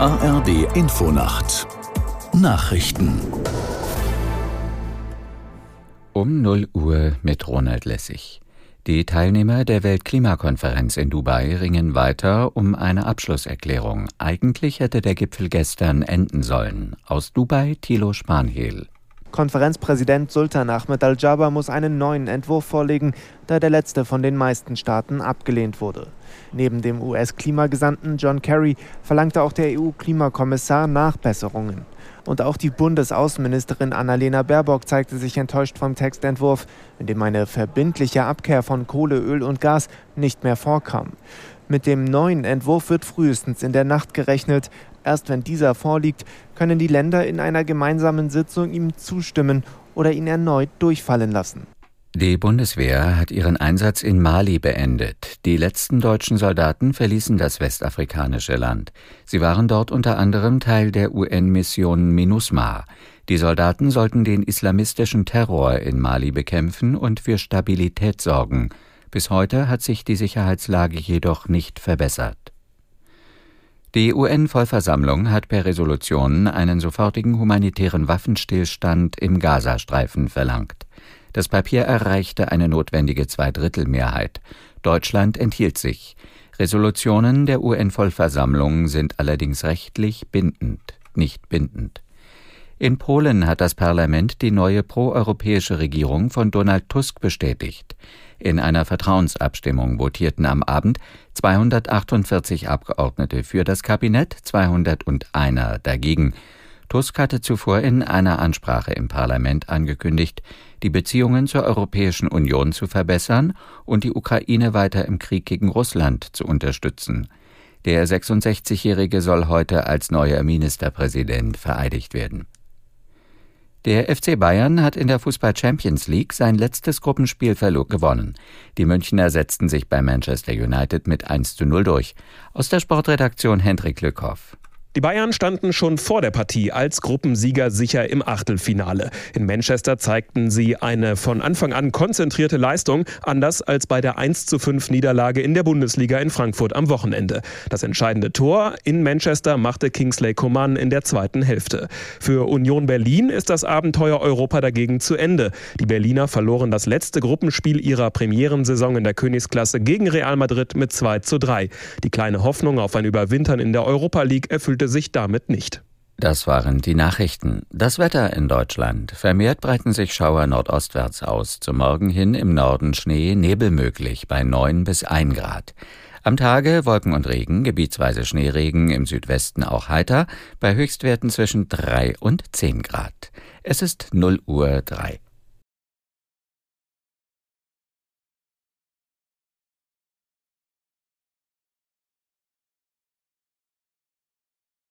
ARD Infonacht Nachrichten um 0 Uhr mit Ronald Lessig. Die Teilnehmer der Weltklimakonferenz in Dubai ringen weiter um eine Abschlusserklärung. Eigentlich hätte der Gipfel gestern enden sollen. Aus Dubai Thilo Spanhel. Konferenzpräsident Sultan Ahmed Al-Jaber muss einen neuen Entwurf vorlegen, da der letzte von den meisten Staaten abgelehnt wurde. Neben dem US-Klimagesandten John Kerry verlangte auch der EU-Klimakommissar Nachbesserungen. Und auch die Bundesaußenministerin Annalena Baerbock zeigte sich enttäuscht vom Textentwurf, in dem eine verbindliche Abkehr von Kohle, Öl und Gas nicht mehr vorkam. Mit dem neuen Entwurf wird frühestens in der Nacht gerechnet. Erst wenn dieser vorliegt, können die Länder in einer gemeinsamen Sitzung ihm zustimmen oder ihn erneut durchfallen lassen. Die Bundeswehr hat ihren Einsatz in Mali beendet. Die letzten deutschen Soldaten verließen das westafrikanische Land. Sie waren dort unter anderem Teil der UN-Mission MINUSMA. Die Soldaten sollten den islamistischen Terror in Mali bekämpfen und für Stabilität sorgen. Bis heute hat sich die Sicherheitslage jedoch nicht verbessert. Die UN-Vollversammlung hat per Resolution einen sofortigen humanitären Waffenstillstand im Gazastreifen verlangt. Das Papier erreichte eine notwendige Zweidrittelmehrheit. Deutschland enthielt sich. Resolutionen der UN-Vollversammlung sind allerdings rechtlich bindend, nicht bindend. In Polen hat das Parlament die neue proeuropäische Regierung von Donald Tusk bestätigt. In einer Vertrauensabstimmung votierten am Abend 248 Abgeordnete für das Kabinett, 201 dagegen. Tusk hatte zuvor in einer Ansprache im Parlament angekündigt, die Beziehungen zur Europäischen Union zu verbessern und die Ukraine weiter im Krieg gegen Russland zu unterstützen. Der 66-Jährige soll heute als neuer Ministerpräsident vereidigt werden. Der FC Bayern hat in der Fußball Champions League sein letztes Gruppenspiel gewonnen. Die Münchner setzten sich bei Manchester United mit 1 zu 0 durch. Aus der Sportredaktion Hendrik Lückhoff. Die Bayern standen schon vor der Partie als Gruppensieger sicher im Achtelfinale. In Manchester zeigten sie eine von Anfang an konzentrierte Leistung, anders als bei der 1 zu 5 Niederlage in der Bundesliga in Frankfurt am Wochenende. Das entscheidende Tor in Manchester machte Kingsley Coman in der zweiten Hälfte. Für Union Berlin ist das Abenteuer Europa dagegen zu Ende. Die Berliner verloren das letzte Gruppenspiel ihrer Premierensaison in der Königsklasse gegen Real Madrid mit 2 zu 3. Die kleine Hoffnung auf ein Überwintern in der Europa League erfüllte sich damit nicht. Das waren die Nachrichten. Das Wetter in Deutschland. Vermehrt breiten sich Schauer nordostwärts aus. Zum Morgen hin im Norden Schnee, Nebel möglich bei 9 bis 1 Grad. Am Tage Wolken und Regen, gebietsweise Schneeregen, im Südwesten auch heiter, bei Höchstwerten zwischen 3 und 10 Grad. Es ist 0 Uhr 3.